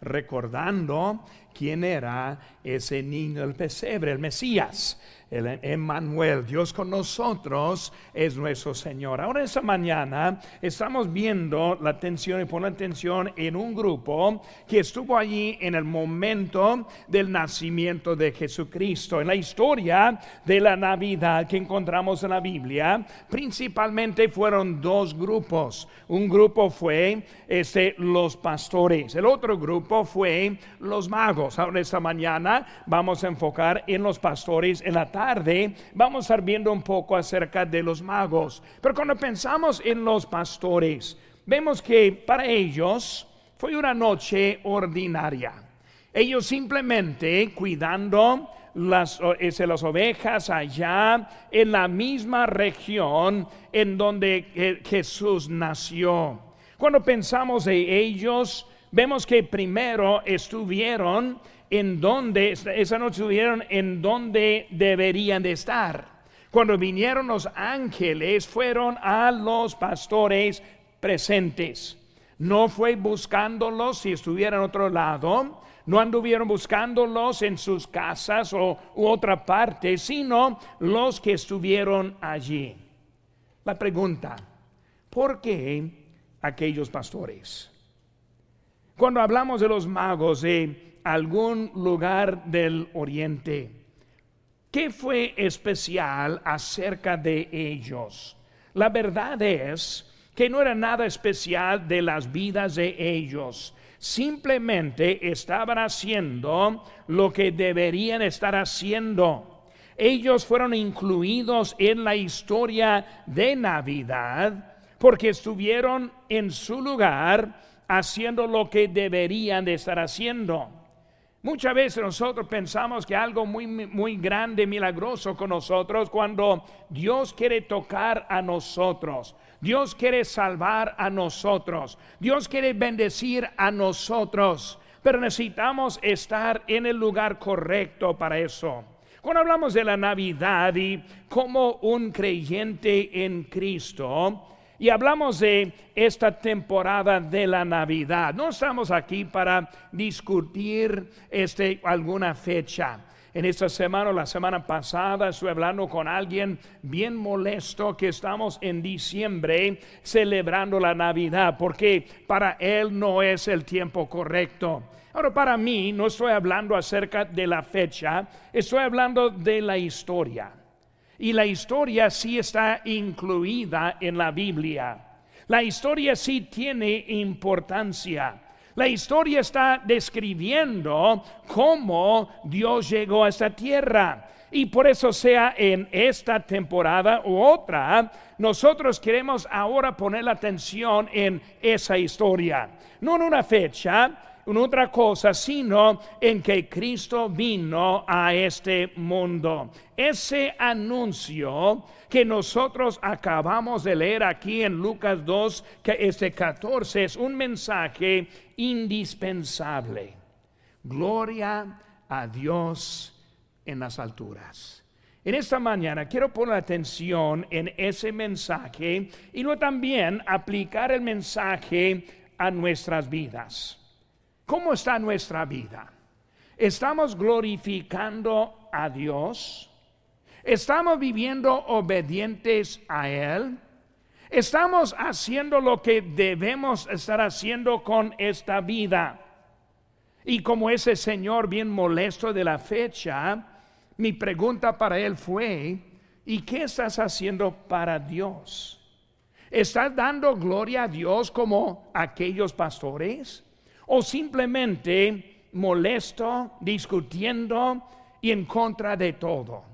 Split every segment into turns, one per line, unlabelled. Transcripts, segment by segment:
recordando quién era ese niño del pesebre, el Mesías el Emmanuel, Dios con nosotros es nuestro Señor. Ahora esta mañana estamos viendo la atención y poner atención en un grupo que estuvo allí en el momento del nacimiento de Jesucristo. En la historia de la Navidad que encontramos en la Biblia, principalmente fueron dos grupos. Un grupo fue este, los pastores, el otro grupo fue los magos. Ahora esta mañana vamos a enfocar en los pastores en la tarde vamos a estar viendo un poco acerca de los magos. Pero cuando pensamos en los pastores, vemos que para ellos fue una noche ordinaria. Ellos simplemente cuidando las, las ovejas allá en la misma región en donde Jesús nació. Cuando pensamos de ellos, vemos que primero estuvieron en donde, esa noche estuvieron en donde deberían de estar. Cuando vinieron los ángeles, fueron a los pastores presentes. No fue buscándolos si estuvieran en otro lado, no anduvieron buscándolos en sus casas o u otra parte, sino los que estuvieron allí. La pregunta, ¿por qué aquellos pastores? Cuando hablamos de los magos, de algún lugar del oriente. ¿Qué fue especial acerca de ellos? La verdad es que no era nada especial de las vidas de ellos. Simplemente estaban haciendo lo que deberían estar haciendo. Ellos fueron incluidos en la historia de Navidad porque estuvieron en su lugar haciendo lo que deberían de estar haciendo. Muchas veces nosotros pensamos que algo muy, muy grande, milagroso con nosotros, cuando Dios quiere tocar a nosotros, Dios quiere salvar a nosotros, Dios quiere bendecir a nosotros, pero necesitamos estar en el lugar correcto para eso. Cuando hablamos de la Navidad y como un creyente en Cristo, y hablamos de esta temporada de la Navidad. No estamos aquí para discutir este, alguna fecha. En esta semana o la semana pasada estuve hablando con alguien bien molesto que estamos en diciembre celebrando la Navidad porque para él no es el tiempo correcto. Ahora para mí no estoy hablando acerca de la fecha, estoy hablando de la historia. Y la historia sí está incluida en la Biblia. La historia sí tiene importancia. La historia está describiendo cómo Dios llegó a esta tierra. Y por eso sea en esta temporada u otra, nosotros queremos ahora poner la atención en esa historia. No en una fecha, en otra cosa, sino en que Cristo vino a este mundo. Ese anuncio que nosotros acabamos de leer aquí en Lucas 2, que este 14 es un mensaje indispensable. Gloria a Dios en las alturas. En esta mañana quiero poner atención en ese mensaje y luego también aplicar el mensaje a nuestras vidas. ¿Cómo está nuestra vida? ¿Estamos glorificando a Dios? ¿Estamos viviendo obedientes a Él? ¿Estamos haciendo lo que debemos estar haciendo con esta vida? Y como ese señor bien molesto de la fecha, mi pregunta para él fue, ¿y qué estás haciendo para Dios? ¿Estás dando gloria a Dios como aquellos pastores? O simplemente molesto, discutiendo y en contra de todo.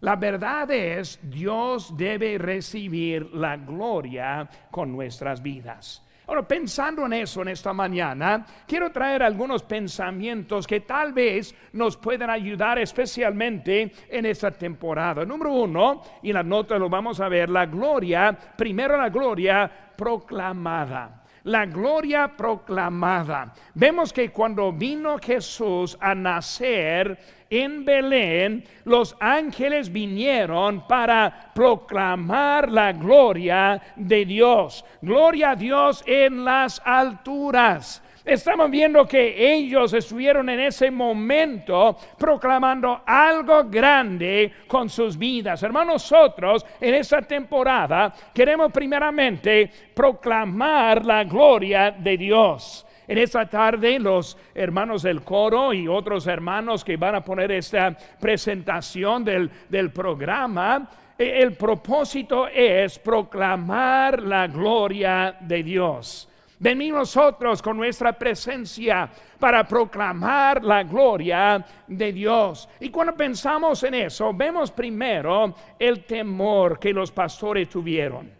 La verdad es, Dios debe recibir la gloria con nuestras vidas. Ahora, pensando en eso en esta mañana, quiero traer algunos pensamientos que tal vez nos puedan ayudar especialmente en esta temporada. Número uno, y en la nota lo vamos a ver, la gloria, primero la gloria proclamada la gloria proclamada. Vemos que cuando vino Jesús a nacer en Belén, los ángeles vinieron para proclamar la gloria de Dios. Gloria a Dios en las alturas Estamos viendo que ellos estuvieron en ese momento proclamando algo grande con sus vidas. Hermanos, nosotros en esta temporada queremos primeramente proclamar la gloria de Dios. En esta tarde los hermanos del coro y otros hermanos que van a poner esta presentación del, del programa, eh, el propósito es proclamar la gloria de Dios. Venimos nosotros con nuestra presencia para proclamar la gloria de Dios. Y cuando pensamos en eso, vemos primero el temor que los pastores tuvieron.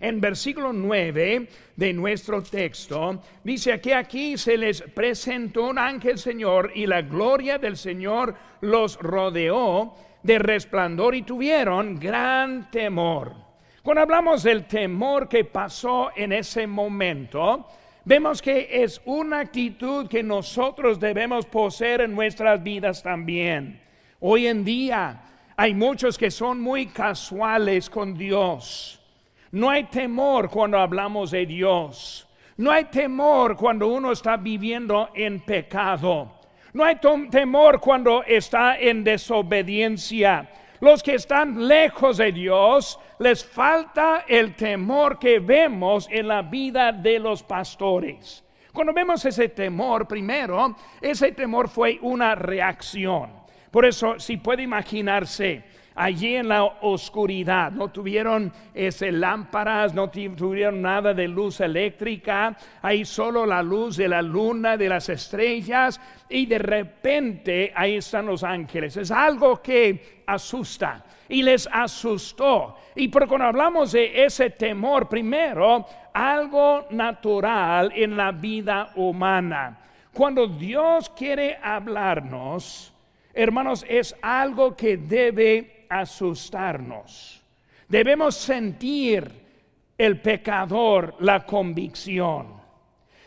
En versículo 9 de nuestro texto dice que aquí se les presentó un ángel Señor y la gloria del Señor los rodeó de resplandor y tuvieron gran temor. Cuando hablamos del temor que pasó en ese momento, vemos que es una actitud que nosotros debemos poseer en nuestras vidas también. Hoy en día hay muchos que son muy casuales con Dios. No hay temor cuando hablamos de Dios. No hay temor cuando uno está viviendo en pecado. No hay temor cuando está en desobediencia. Los que están lejos de Dios les falta el temor que vemos en la vida de los pastores. Cuando vemos ese temor, primero, ese temor fue una reacción. Por eso, si puede imaginarse, allí en la oscuridad. No tuvieron ese, lámparas, no tuvieron nada de luz eléctrica, ahí solo la luz de la luna, de las estrellas, y de repente ahí están los ángeles. Es algo que asusta y les asustó. Y por cuando hablamos de ese temor, primero, algo natural en la vida humana. Cuando Dios quiere hablarnos, hermanos, es algo que debe asustarnos. Debemos sentir el pecador la convicción.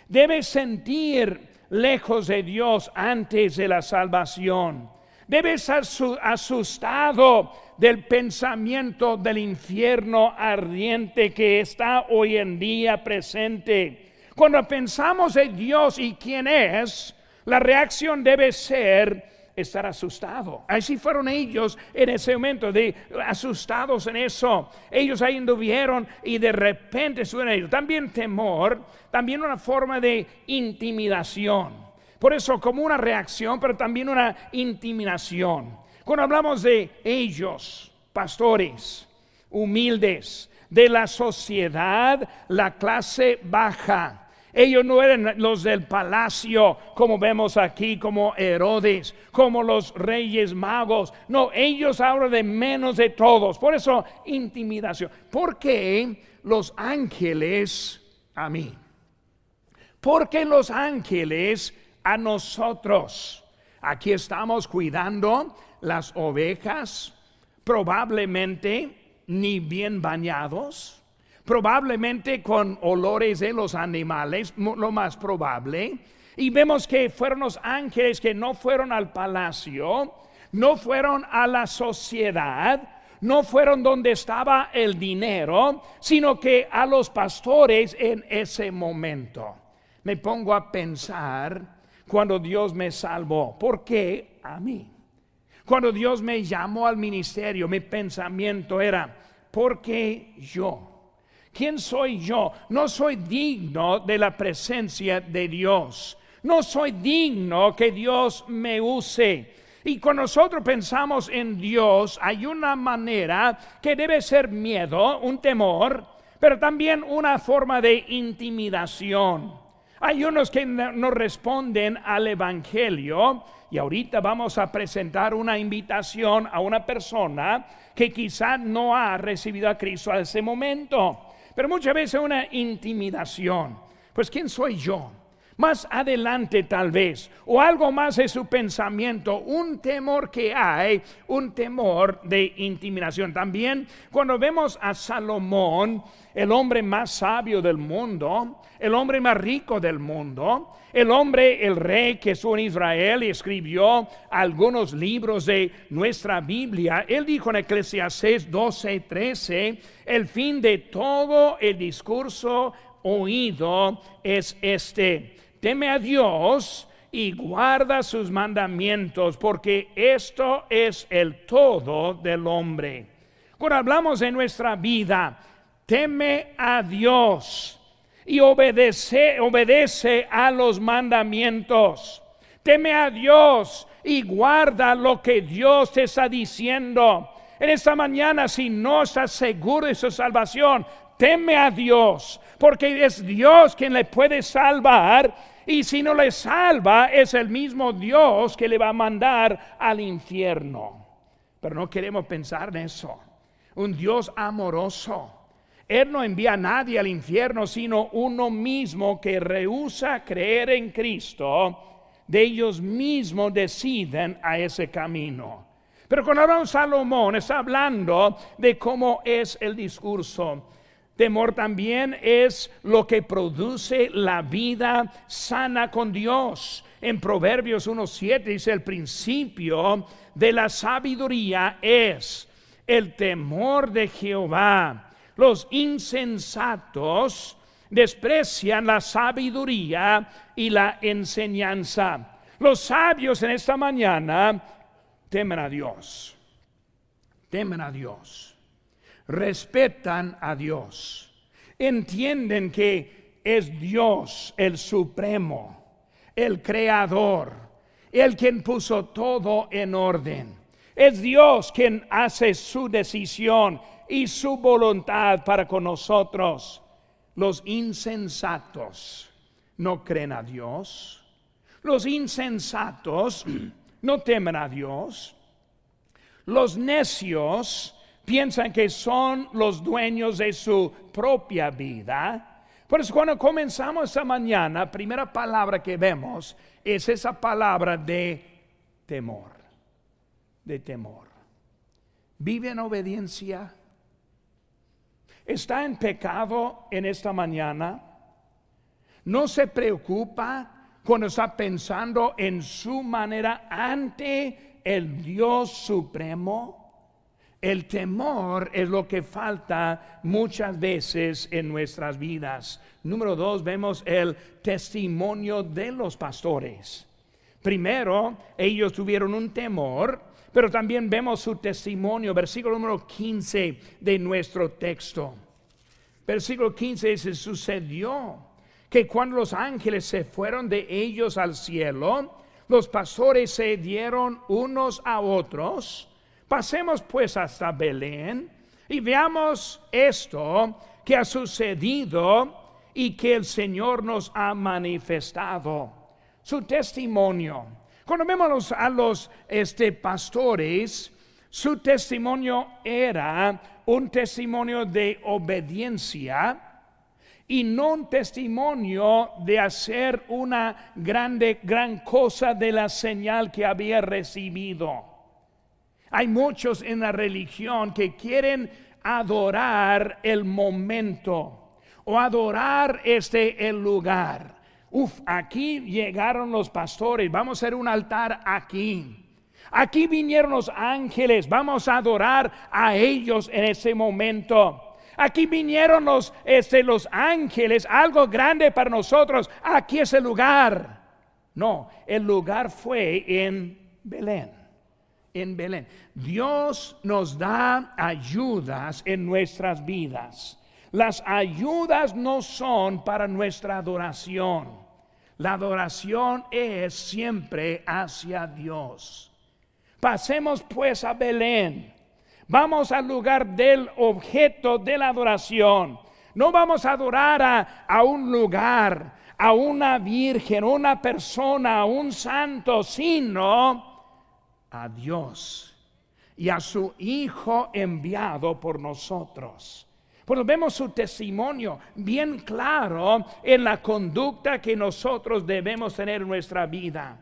Debe sentir lejos de Dios antes de la salvación. Debe ser asustado del pensamiento del infierno ardiente que está hoy en día presente. Cuando pensamos en Dios y quién es, la reacción debe ser estar asustado. Así fueron ellos en ese momento, de asustados en eso. Ellos ahí anduvieron y de repente suena ellos. También temor, también una forma de intimidación. Por eso como una reacción, pero también una intimidación. Cuando hablamos de ellos, pastores, humildes, de la sociedad, la clase baja, ellos no eran los del palacio, como vemos aquí, como Herodes, como los reyes magos. No, ellos hablan de menos de todos. Por eso, intimidación. ¿Por qué los ángeles a mí? ¿Por qué los ángeles a nosotros? Aquí estamos cuidando las ovejas, probablemente ni bien bañados probablemente con olores de los animales, lo más probable. Y vemos que fueron los ángeles que no fueron al palacio, no fueron a la sociedad, no fueron donde estaba el dinero, sino que a los pastores en ese momento. Me pongo a pensar cuando Dios me salvó, ¿por qué a mí? Cuando Dios me llamó al ministerio, mi pensamiento era, ¿por qué yo? ¿Quién soy yo? No soy digno de la presencia de Dios. No soy digno que Dios me use. Y cuando nosotros pensamos en Dios, hay una manera que debe ser miedo, un temor, pero también una forma de intimidación. Hay unos que no responden al Evangelio y ahorita vamos a presentar una invitación a una persona que quizá no ha recibido a Cristo a ese momento pero muchas veces una intimidación. Pues ¿quién soy yo? Más adelante tal vez, o algo más de su pensamiento, un temor que hay, un temor de intimidación. También cuando vemos a Salomón, el hombre más sabio del mundo, el hombre más rico del mundo, el hombre, el rey que estuvo en Israel y escribió algunos libros de nuestra Biblia, él dijo en Eclesiastes 12, 13, el fin de todo el discurso oído es este teme a Dios y guarda sus mandamientos, porque esto es el todo del hombre. Cuando hablamos de nuestra vida, teme a Dios y obedece, obedece a los mandamientos. Teme a Dios y guarda lo que Dios te está diciendo. En esta mañana, si no estás seguro de su salvación, teme a Dios, porque es Dios quien le puede salvar. Y si no le salva, es el mismo Dios que le va a mandar al infierno. Pero no queremos pensar en eso. Un Dios amoroso. Él no envía a nadie al infierno, sino uno mismo que rehúsa creer en Cristo. De ellos mismos deciden a ese camino. Pero con hablamos Salomón está hablando de cómo es el discurso. Temor también es lo que produce la vida sana con Dios. En Proverbios 1.7 dice el principio de la sabiduría es el temor de Jehová. Los insensatos desprecian la sabiduría y la enseñanza. Los sabios en esta mañana temen a Dios, temen a Dios, respetan a Dios, entienden que es Dios el supremo, el creador, el quien puso todo en orden. Es Dios quien hace su decisión y su voluntad para con nosotros. Los insensatos no creen a Dios. Los insensatos no temen a Dios. Los necios piensan que son los dueños de su propia vida. Por eso cuando comenzamos esta mañana, primera palabra que vemos es esa palabra de temor, de temor. Vive en obediencia. Está en pecado en esta mañana. No se preocupa cuando está pensando en su manera ante el Dios supremo. El temor es lo que falta muchas veces en nuestras vidas. Número dos, vemos el testimonio de los pastores. Primero, ellos tuvieron un temor, pero también vemos su testimonio. Versículo número 15 de nuestro texto. Versículo 15 dice, sucedió que cuando los ángeles se fueron de ellos al cielo, los pastores se dieron unos a otros. Pasemos pues hasta Belén y veamos esto que ha sucedido y que el Señor nos ha manifestado. Su testimonio. Cuando vemos a los este, pastores, su testimonio era un testimonio de obediencia y no un testimonio de hacer una grande, gran cosa de la señal que había recibido. Hay muchos en la religión que quieren adorar el momento o adorar este el lugar. Uf, aquí llegaron los pastores, vamos a hacer un altar aquí. Aquí vinieron los ángeles, vamos a adorar a ellos en ese momento. Aquí vinieron los, este, los ángeles, algo grande para nosotros. Aquí es el lugar. No, el lugar fue en Belén. En Belén. Dios nos da ayudas en nuestras vidas. Las ayudas no son para nuestra adoración. La adoración es siempre hacia Dios. Pasemos pues a Belén. Vamos al lugar del objeto de la adoración. No vamos a adorar a, un lugar, a una virgen, una persona, a un santo, sino a Dios y a su Hijo enviado por nosotros. Pues vemos su testimonio bien claro en la conducta que nosotros debemos tener en nuestra vida.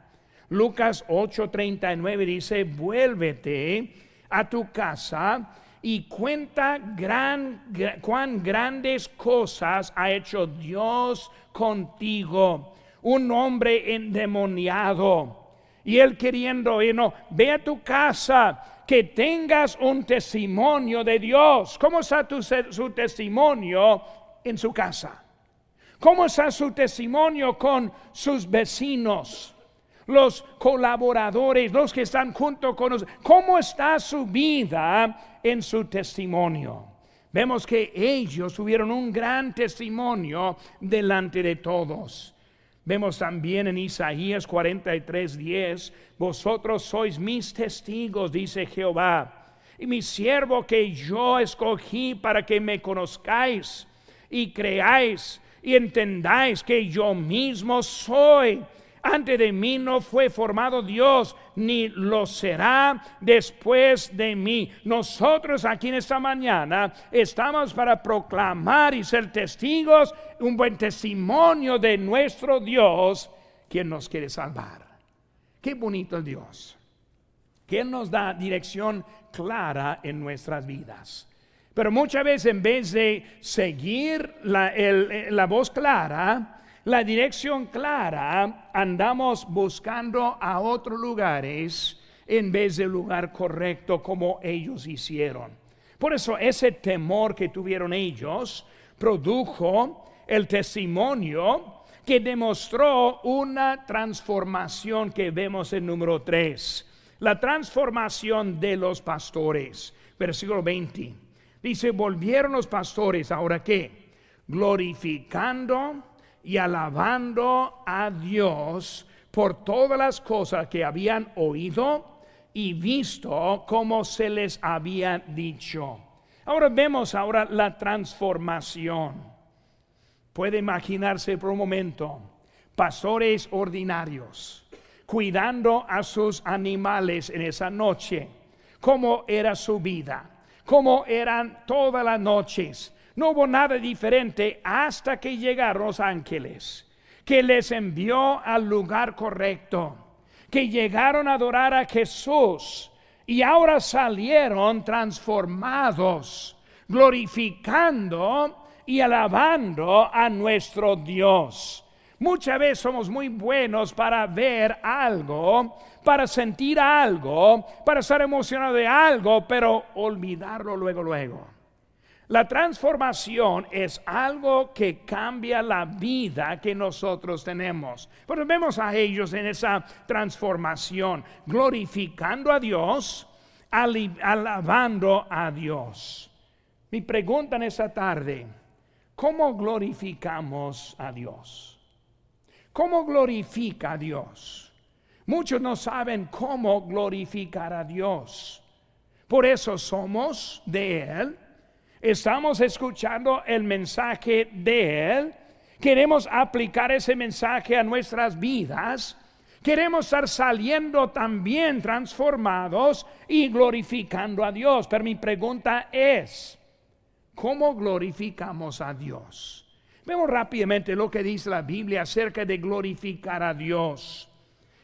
Lucas 8:39 dice, vuélvete a tu casa y cuenta gran, cuán grandes cosas ha hecho Dios contigo. Un hombre endemoniado. Y él queriendo, y ve a tu casa, que tengas un testimonio de Dios. ¿Cómo está tu, su testimonio en su casa? ¿Cómo está su testimonio con sus vecinos? Los colaboradores, los que están junto con nosotros. ¿Cómo está su vida en su testimonio? Vemos que ellos tuvieron un gran testimonio delante de todos. Vemos también en Isaías 43, 10, vosotros sois mis testigos, dice Jehová, y mi siervo que yo escogí para que me conozcáis y creáis y entendáis que yo mismo soy antes de mí no fue formado Dios, ni lo será después de mí. Nosotros aquí en esta mañana estamos para proclamar y ser testigos, un buen testimonio de nuestro Dios, quien nos quiere salvar. Qué bonito Dios, que nos da dirección clara en nuestras vidas. Pero muchas veces en vez de seguir la, la voz clara, la dirección clara, andamos buscando a otros lugares en vez del lugar correcto como ellos hicieron. Por eso ese temor que tuvieron ellos produjo el testimonio que demostró una transformación que vemos en número 3. La transformación de los pastores. Versículo 20. Dice, volvieron los pastores, ahora qué? Glorificando y alabando a Dios por todas las cosas que habían oído y visto como se les había dicho. Ahora vemos ahora la transformación. Puede imaginarse por un momento pastores ordinarios cuidando a sus animales en esa noche, cómo era su vida, cómo eran todas las noches no hubo nada diferente hasta que llegaron los ángeles, que les envió al lugar correcto, que llegaron a adorar a Jesús y ahora salieron transformados, glorificando y alabando a nuestro Dios. Muchas veces somos muy buenos para ver algo, para sentir algo, para estar emocionado de algo, pero olvidarlo luego, luego. La transformación es algo que cambia la vida que nosotros tenemos. Pero vemos a ellos en esa transformación, glorificando a Dios, alabando a Dios. Mi pregunta en esta tarde, ¿cómo glorificamos a Dios? ¿Cómo glorifica a Dios? Muchos no saben cómo glorificar a Dios. Por eso somos de Él estamos escuchando el mensaje de Él, queremos aplicar ese mensaje a nuestras vidas, queremos estar saliendo también transformados y glorificando a Dios. Pero mi pregunta es, ¿cómo glorificamos a Dios? Vemos rápidamente lo que dice la Biblia acerca de glorificar a Dios.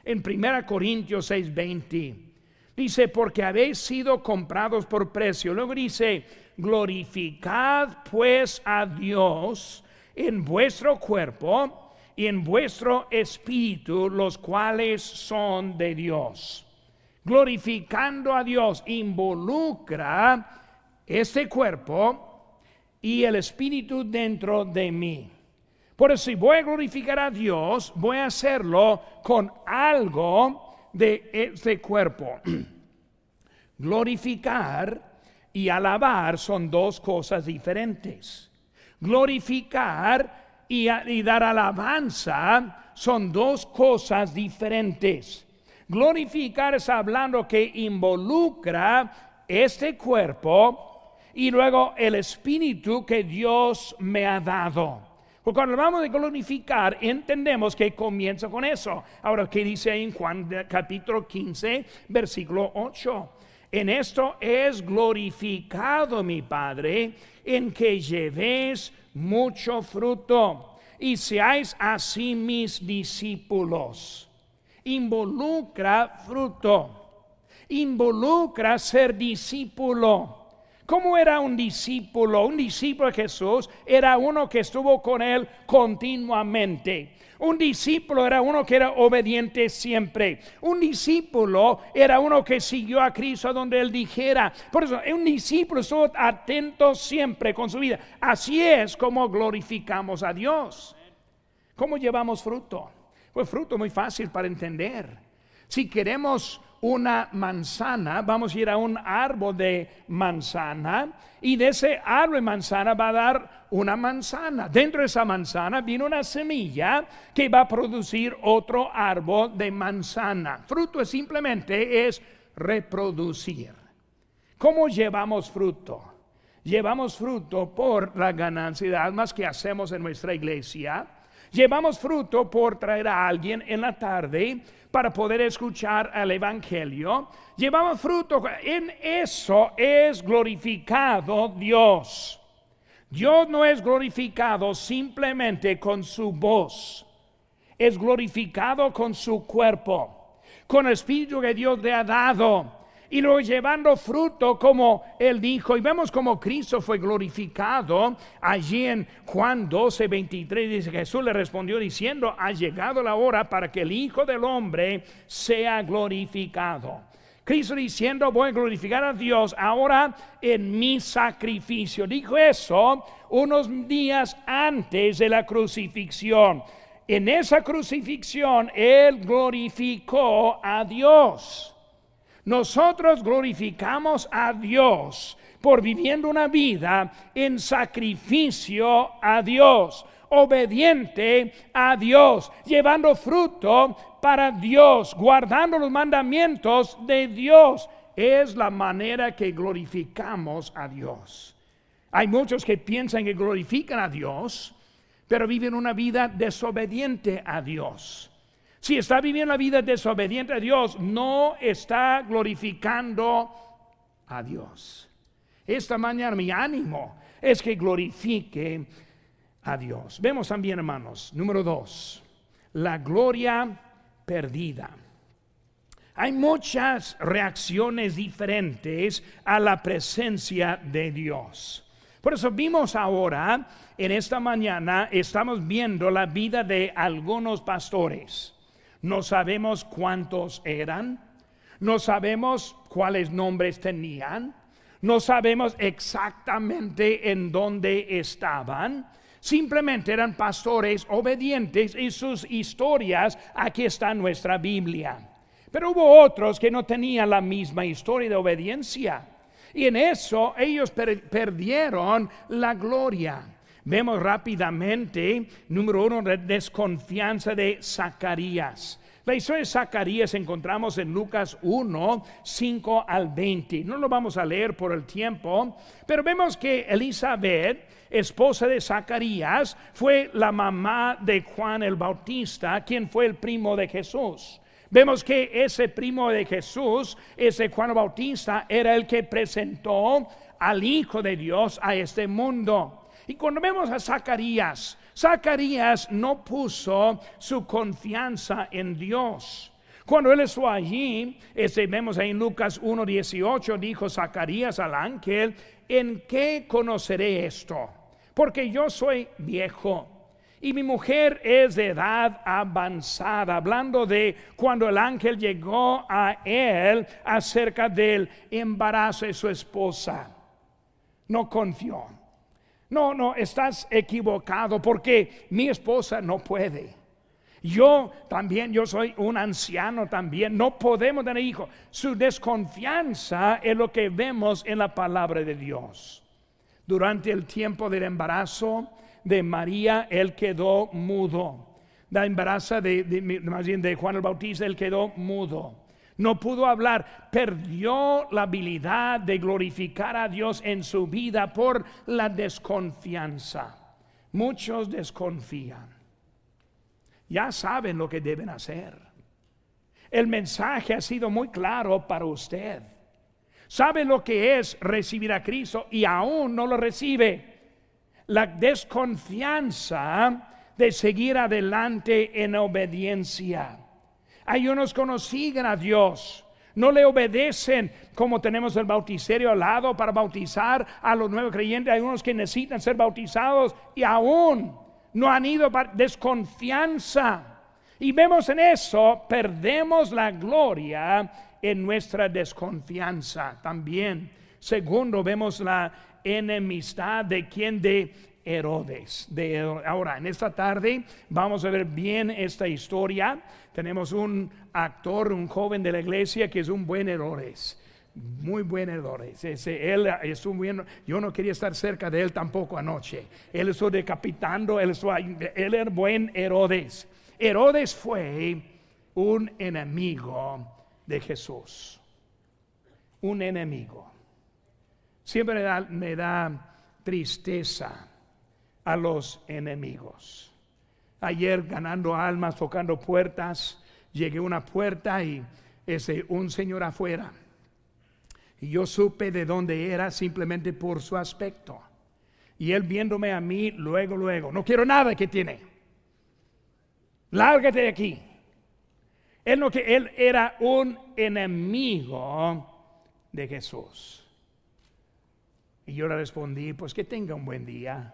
En 1 Corintios 6:20 dice, porque habéis sido comprados por precio. Luego dice, glorificad pues a Dios en vuestro cuerpo y en vuestro espíritu, los cuales son de Dios. Glorificando a Dios involucra este cuerpo y el espíritu dentro de mí. Por eso si voy a glorificar a Dios, voy a hacerlo con algo de este cuerpo. Glorificar y alabar son dos cosas diferentes. Glorificar y, dar alabanza son dos cosas diferentes. Glorificar es hablando que involucra este cuerpo y luego el espíritu que Dios me ha dado. Porque cuando hablamos de glorificar, entendemos que comienza con eso. Ahora, ¿qué dice en Juan capítulo 15, versículo 8? En esto es glorificado mi Padre, en que llevéis mucho fruto y seáis así mis discípulos. Involucra fruto, involucra ser discípulo. ¿Cómo era un discípulo? Un discípulo de Jesús era uno que estuvo con él continuamente. Un discípulo era uno que era obediente siempre. Un discípulo era uno que siguió a Cristo donde él dijera. Por eso, un discípulo estuvo atento siempre con su vida. Así es como glorificamos a Dios. ¿Cómo llevamos fruto? Pues fruto muy fácil para entender. Si queremos una manzana, vamos a ir a un árbol de manzana y de ese árbol de manzana va a dar una manzana. Dentro de esa manzana viene una semilla que va a producir otro árbol de manzana. Fruto simplemente es reproducir. ¿Cómo llevamos fruto? Llevamos fruto por la ganancia de almas que hacemos en nuestra iglesia. Llevamos fruto por traer a alguien en la tarde para poder escuchar el Evangelio. Llevamos fruto. En eso es glorificado Dios. Dios no es glorificado simplemente con su voz. Es glorificado con su cuerpo, con el Espíritu que Dios le ha dado y luego llevando fruto como él dijo. Y vemos como Cristo fue glorificado allí en Juan 12, 23. Dice Jesús le respondió diciendo, ha llegado la hora para que el Hijo del Hombre sea glorificado. Cristo diciendo, voy a glorificar a Dios ahora en mi sacrificio. Dijo eso unos días antes de la crucifixión. En esa crucifixión Él glorificó a Dios. Nosotros glorificamos a Dios por viviendo una vida en sacrificio a Dios, obediente a Dios, llevando fruto para Dios, guardando los mandamientos de Dios. Es la manera que glorificamos a Dios. Hay muchos que piensan que glorifican a Dios, pero viven una vida desobediente a Dios. Si está viviendo la vida desobediente a Dios, no está glorificando a Dios. Esta mañana mi ánimo es que glorifique a Dios. Vemos también, hermanos, número dos, la gloria perdida. Hay muchas reacciones diferentes a la presencia de Dios. Por eso vimos ahora, en esta mañana, estamos viendo la vida de algunos pastores. No sabemos cuántos eran, no sabemos cuáles nombres tenían, no sabemos exactamente en dónde estaban. Simplemente eran pastores obedientes y sus historias aquí está nuestra Biblia. Pero hubo otros que no tenían la misma historia de obediencia. Y en eso ellos perdieron la gloria. Vemos rápidamente, número uno, la desconfianza de Zacarías. La historia de Zacarías encontramos en Lucas 1, 5 al 20. No lo vamos a leer por el tiempo, pero vemos que Elizabeth, esposa de Zacarías, fue la mamá de Juan el Bautista, quien fue el primo de Jesús. Vemos que ese primo de Jesús, ese Juan el Bautista, era el que presentó al Hijo de Dios a este mundo. Y cuando vemos a Zacarías, Zacarías no puso su confianza en Dios. Cuando él estuvo allí, este, vemos ahí en Lucas 1.18, dijo Zacarías al ángel, ¿en qué conoceré esto? Porque yo soy viejo y mi mujer es de edad avanzada, hablando de cuando el ángel llegó a él acerca del embarazo de su esposa. No confió. No, no, estás equivocado porque mi esposa no puede. Yo también, yo soy un anciano también, no podemos tener hijos. Su desconfianza es lo que vemos en la palabra de Dios. Durante el tiempo del embarazo de María, él quedó mudo. La embarazo de, más bien de Juan el Bautista, él quedó mudo no pudo hablar, perdió la habilidad de glorificar a Dios en su vida por la desconfianza. Muchos desconfían. Ya saben lo que deben hacer. El mensaje ha sido muy claro para usted. Sabe lo que es recibir a Cristo y aún no lo recibe. La desconfianza de seguir adelante en obediencia. Hay unos que no siguen a Dios. No le obedecen como tenemos el bauticerio al lado para bautizar a los nuevos creyentes. Hay unos que necesitan ser bautizados y aún no han ido para desconfianza. Y vemos en eso, perdemos la gloria en nuestra desconfianza también. Segundo, vemos la enemistad de quien de Herodes. De, ahora, en esta tarde vamos a ver bien esta historia. Tenemos un actor, un joven de la iglesia que es un buen Herodes. Muy buen Herodes. Él estuvo bien, yo no quería estar cerca de él tampoco anoche. Él estuvo decapitando, él, él era buen Herodes. Herodes fue un enemigo de Jesús. Un enemigo. Siempre me da tristeza a los enemigos. Ayer ganando almas, tocando puertas, llegué a una puerta y ese un señor afuera. Y yo supe de dónde era simplemente por su aspecto. Y él viéndome a mí, luego, luego, no quiero nada que tiene. Lárgate de aquí. Él, no, que él era un enemigo de Jesús. Y yo le respondí, pues que tenga un buen día.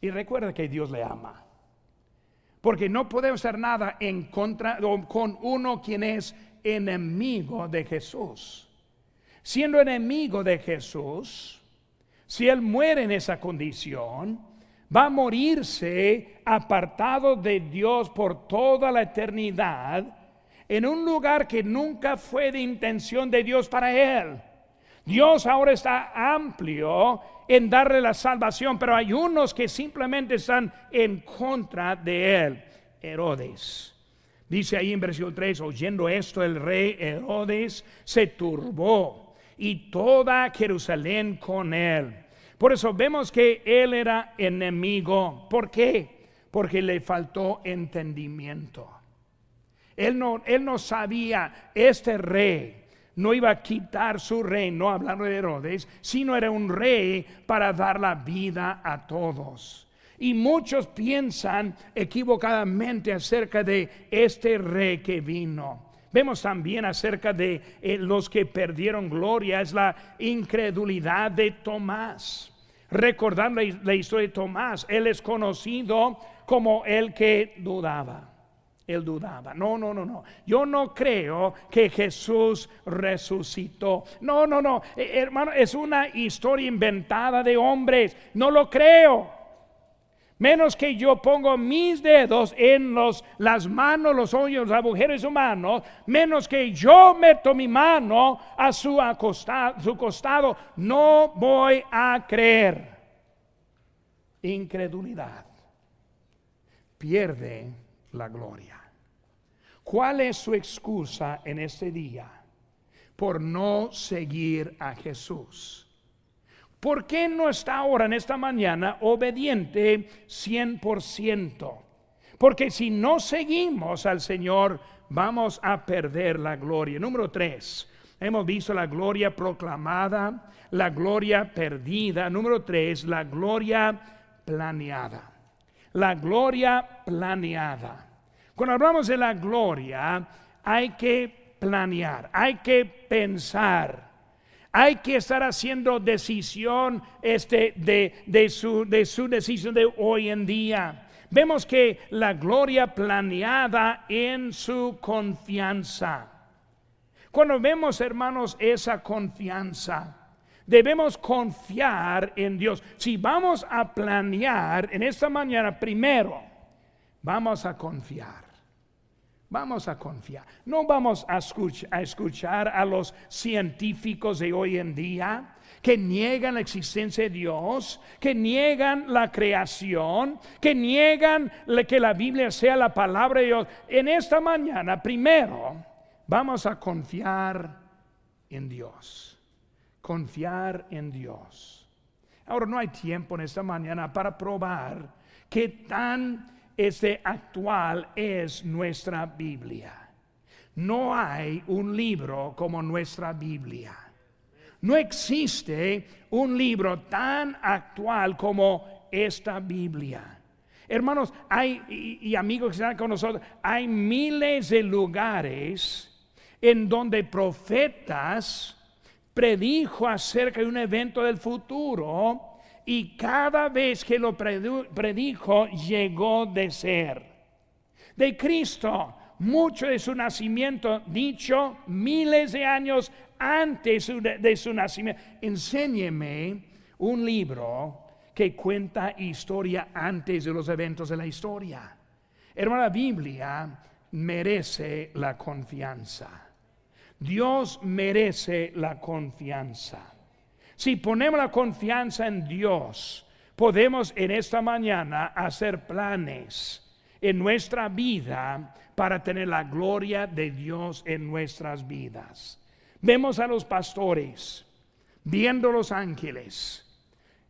Y recuerda que Dios le ama. Porque no podemos hacer nada en contra con uno quien es enemigo de Jesús. Siendo enemigo de Jesús, si él muere en esa condición, va a morirse apartado de Dios por toda la eternidad en un lugar que nunca fue de intención de Dios para él. Dios ahora está amplio en darle la salvación, pero hay unos que simplemente están en contra de él. Herodes. Dice ahí en versículo 3, oyendo esto el rey Herodes se turbó y toda Jerusalén con él. Por eso vemos que él era enemigo. ¿Por qué? Porque le faltó entendimiento. Él no, él no sabía, este rey no iba a quitar su reino, hablando de Herodes, sino era un rey para dar la vida a todos. Y muchos piensan equivocadamente acerca de este rey que vino. Vemos también acerca de eh, los que perdieron gloria, es la incredulidad de Tomás. Recordando la historia de Tomás, él es conocido como el que dudaba. Él dudaba. No, no, no, no. Yo no creo que Jesús resucitó. No, no, no. Eh, hermano, es una historia inventada de hombres. No lo creo. Menos que yo pongo mis dedos en los, las manos, los hoyos, los agujeros humanos, menos que yo meto mi mano a su, su costado, no voy a creer. Incredulidad pierde la gloria. ¿Cuál es su excusa en este día? Por no seguir a Jesús. ¿Por qué no está ahora en esta mañana obediente 100%? Porque si no seguimos al Señor, vamos a perder la gloria. Número tres, hemos visto la gloria proclamada, la gloria perdida. Número tres, la gloria planeada. La gloria planeada. Cuando hablamos de la gloria, hay que planear, hay que pensar, hay que estar haciendo decisión este, de, su, de su decisión de hoy en día. Vemos que la gloria planeada en su confianza. Cuando vemos, hermanos, esa confianza, debemos confiar en Dios. Si vamos a planear en esta mañana, primero, vamos a confiar. Vamos a confiar. No vamos a, escuchar a los científicos de hoy en día que niegan la existencia de Dios, que niegan la creación, que niegan que la Biblia sea la palabra de Dios. En esta mañana, primero, vamos a confiar en Dios. Confiar en Dios. Ahora no hay tiempo en esta mañana para probar qué tan este actual es nuestra Biblia. No hay un libro como nuestra Biblia. No existe un libro tan actual como esta Biblia. Hermanos, hay y, amigos que están con nosotros, hay miles de lugares en donde profetas predijo acerca de un evento del futuro y cada vez que lo predijo llegó de ser. De Cristo, mucho de su nacimiento dicho miles de años antes de su nacimiento. Enséñeme un libro que cuenta historia antes de los eventos de la historia. Hermana, Biblia merece la confianza. Dios merece la confianza. Si ponemos la confianza en Dios, podemos en esta mañana hacer planes en nuestra vida para tener la gloria de Dios en nuestras vidas. Vemos a los pastores viendo los ángeles,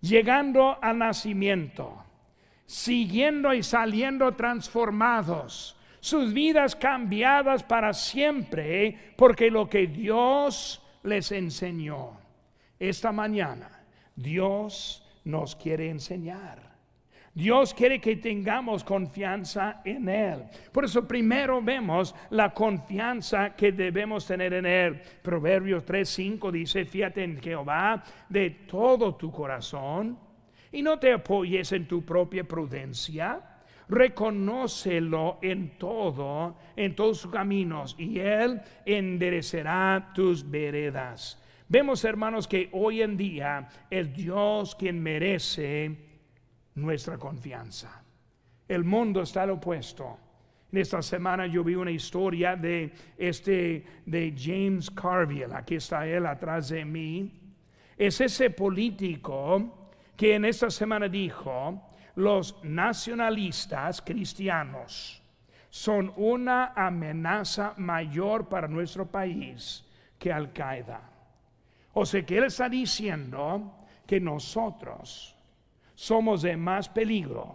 llegando al nacimiento, siguiendo y saliendo transformados, sus vidas cambiadas para siempre, porque lo que Dios les enseñó. Esta mañana Dios nos quiere enseñar. Dios quiere que tengamos confianza en Él. Por eso primero vemos la confianza que debemos tener en Él. Proverbios 3:5 dice, fíjate en Jehová de todo tu corazón y no te apoyes en tu propia prudencia. Reconócelo en todo, en todos sus caminos, y Él enderecerá tus veredas. Vemos, hermanos, que hoy en día es Dios quien merece nuestra confianza. El mundo está al opuesto. En esta semana yo vi una historia de este de James Carville, aquí está él atrás de mí. Es ese político que en esta semana dijo, los nacionalistas cristianos son una amenaza mayor para nuestro país que Al Qaeda. O sea que él está diciendo que nosotros somos de más peligro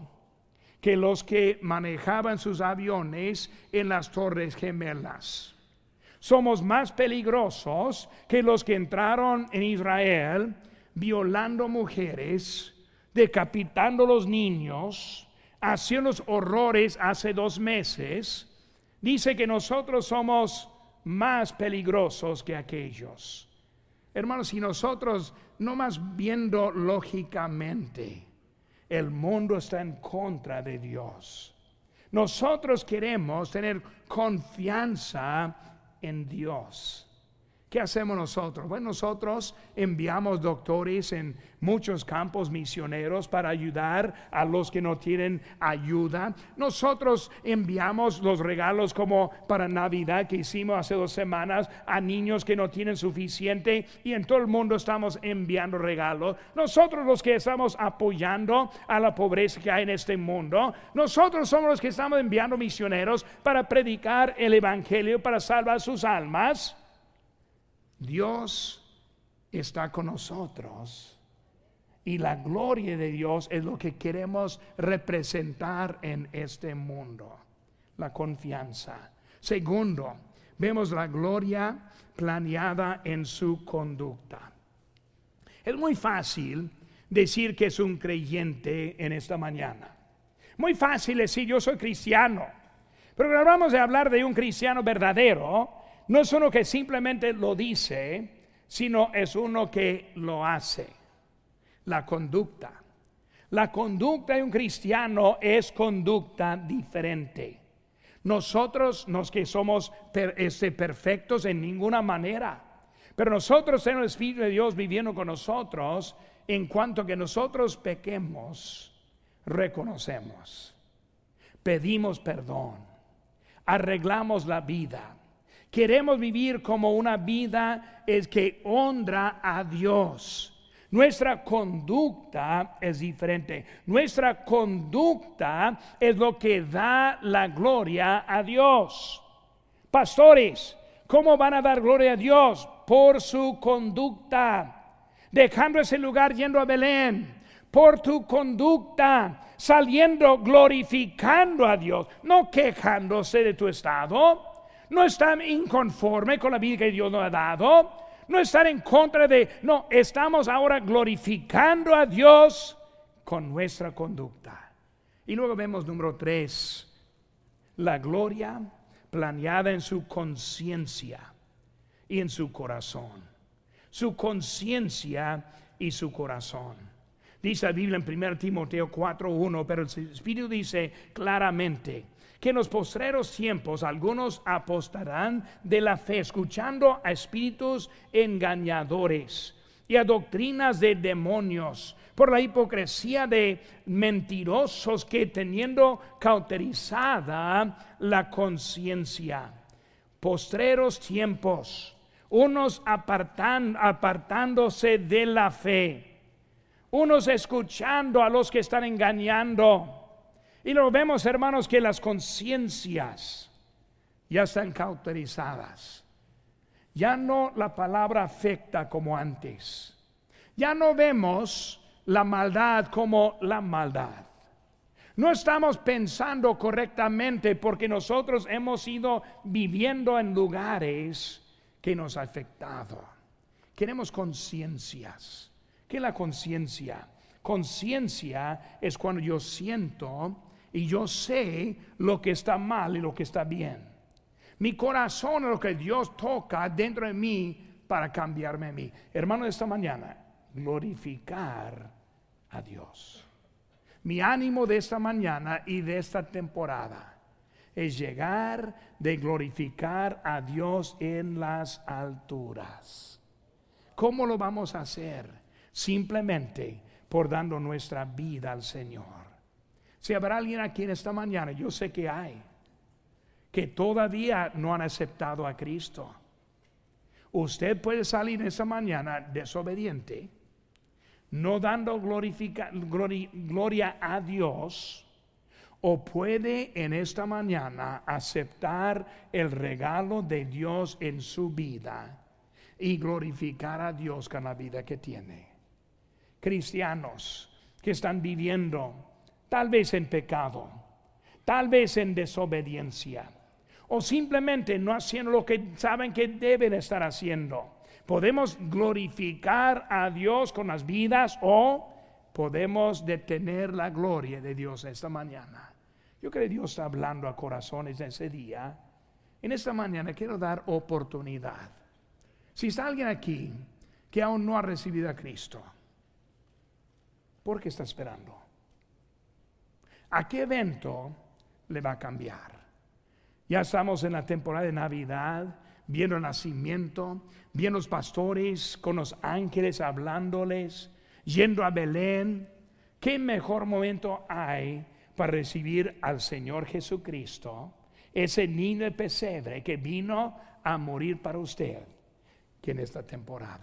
que los que manejaban sus aviones en las Torres Gemelas. Somos más peligrosos que los que entraron en Israel violando mujeres, decapitando los niños, haciendo los horrores hace dos meses. Dice que nosotros somos más peligrosos que aquellos. Hermanos, si nosotros no más viendo lógicamente, el mundo está en contra de Dios. Nosotros queremos tener confianza en Dios. ¿Qué hacemos nosotros? Bueno, nosotros enviamos doctores en muchos campos misioneros para ayudar a los que no tienen ayuda. Nosotros enviamos los regalos como para Navidad que hicimos hace dos semanas a niños que no tienen suficiente y en todo el mundo estamos enviando regalos. Nosotros los que estamos apoyando a la pobreza que hay en este mundo. Nosotros somos los que estamos enviando misioneros para predicar el Evangelio, para salvar sus almas. Dios está con nosotros y la gloria de Dios es lo que queremos representar en este mundo, la confianza. Segundo, vemos la gloria planeada en su conducta. Es muy fácil decir que es un creyente en esta mañana. Muy fácil decir yo soy cristiano. Pero hablamos de hablar de un cristiano verdadero, no es uno que simplemente lo dice, sino es uno que lo hace. La conducta. La conducta de un cristiano es conducta diferente. Nosotros, los que somos este, perfectos en ninguna manera, pero nosotros tenemos el Espíritu de Dios viviendo con nosotros, en cuanto que nosotros pequemos, reconocemos, pedimos perdón, arreglamos la vida Queremos vivir como una vida es que honra a Dios. Nuestra conducta es diferente. Nuestra conducta es lo que da la gloria a Dios. Pastores, ¿cómo van a dar gloria a Dios? Por su conducta. Dejando ese lugar yendo a Belén. Por tu conducta. Saliendo glorificando a Dios. No quejándose de tu estado no están inconforme con la vida que Dios nos ha dado, no están en contra de, no, estamos ahora glorificando a Dios con nuestra conducta. Y luego vemos número tres, la gloria planeada en su conciencia y en su corazón. Su conciencia y su corazón. Dice la Biblia en 1 Timoteo 4:1, pero el Espíritu dice claramente, que en los postreros tiempos algunos apostarán de la fe, escuchando a espíritus engañadores y a doctrinas de demonios, por la hipocresía de mentirosos que teniendo cauterizada la conciencia, postreros tiempos, unos apartan, apartándose de la fe, unos escuchando a los que están engañando. Y lo vemos, hermanos, que las conciencias ya están cauterizadas. Ya no la palabra afecta como antes. Ya no vemos la maldad como la maldad. No estamos pensando correctamente porque nosotros hemos ido viviendo en lugares que nos ha afectado. Queremos conciencias. ¿Qué es la conciencia? Conciencia es cuando yo siento y yo sé lo que está mal y lo que está bien. Mi corazón es lo que Dios toca dentro de mí para cambiarme a mí. Hermano, esta mañana, glorificar a Dios. Mi ánimo de esta mañana y de esta temporada es llegar de glorificar a Dios en las alturas. ¿Cómo lo vamos a hacer? Simplemente por dando nuestra vida al Señor. Si habrá alguien aquí en esta mañana, yo sé que hay, que todavía no han aceptado a Cristo. Usted puede salir esta mañana desobediente, no dando gloria a Dios o puede en esta mañana aceptar el regalo de Dios en su vida y glorificar a Dios con la vida que tiene. Cristianos que están viviendo tal vez en pecado, tal vez en desobediencia, o simplemente no haciendo lo que saben que deben estar haciendo. Podemos glorificar a Dios con las vidas o podemos detener la gloria de Dios esta mañana. Yo creo que Dios está hablando a corazones ese día. En esta mañana quiero dar oportunidad. Si está alguien aquí que aún no ha recibido a Cristo, ¿por qué está esperando? ¿A qué evento le va a cambiar? Ya estamos en la temporada de Navidad, viendo el nacimiento, viendo los pastores con los ángeles hablándoles, yendo a Belén. ¿Qué mejor momento hay para recibir al Señor Jesucristo, ese niño de pesebre que vino a morir para usted, que en esta temporada.